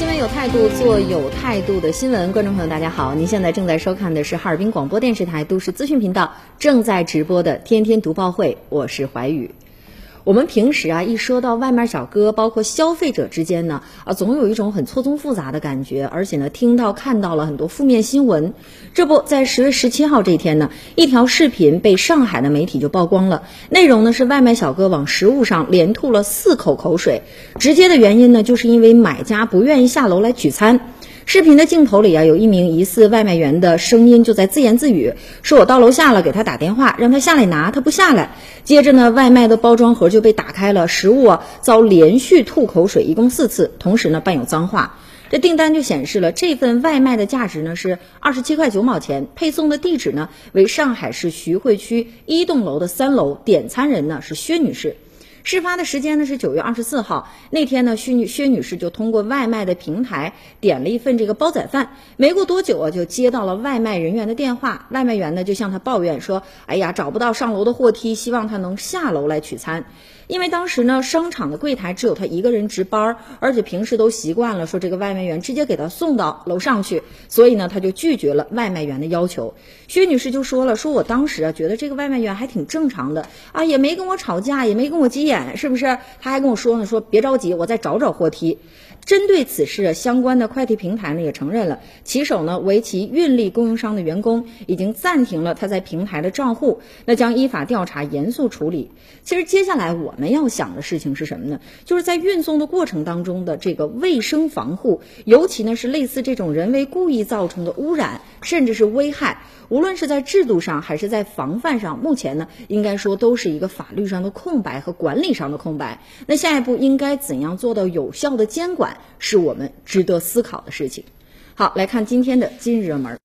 新闻有态度，做有态度的新闻。观众朋友，大家好，您现在正在收看的是哈尔滨广播电视台都市资讯频道正在直播的《天天读报会》，我是怀宇。我们平时啊，一说到外卖小哥，包括消费者之间呢，啊，总有一种很错综复杂的感觉，而且呢，听到看到了很多负面新闻。这不在十月十七号这一天呢，一条视频被上海的媒体就曝光了，内容呢是外卖小哥往食物上连吐了四口口水，直接的原因呢，就是因为买家不愿意下楼来取餐。视频的镜头里啊，有一名疑似外卖员的声音就在自言自语，说我到楼下了，给他打电话，让他下来拿，他不下来。接着呢，外卖的包装盒就被打开了，食物啊遭连续吐口水，一共四次，同时呢伴有脏话。这订单就显示了这份外卖的价值呢是二十七块九毛钱，配送的地址呢为上海市徐汇区一栋楼的三楼，点餐人呢是薛女士。事发的时间呢是九月二十四号，那天呢，薛女薛女士就通过外卖的平台点了一份这个煲仔饭，没过多久啊，就接到了外卖人员的电话，外卖员呢就向她抱怨说，哎呀，找不到上楼的货梯，希望她能下楼来取餐。因为当时呢，商场的柜台只有他一个人值班，而且平时都习惯了说这个外卖员直接给他送到楼上去，所以呢，他就拒绝了外卖员的要求。薛女士就说了，说我当时啊觉得这个外卖员还挺正常的啊，也没跟我吵架，也没跟我急眼，是不是？他还跟我说呢，说别着急，我再找找货梯。针对此事，相关的快递平台呢也承认了，骑手呢为其运力供应商的员工，已经暂停了他在平台的账户，那将依法调查，严肃处理。其实接下来我我们要想的事情是什么呢？就是在运送的过程当中的这个卫生防护，尤其呢是类似这种人为故意造成的污染，甚至是危害，无论是在制度上还是在防范上，目前呢应该说都是一个法律上的空白和管理上的空白。那下一步应该怎样做到有效的监管？是我们值得思考的事情。好，来看今天的今日热门。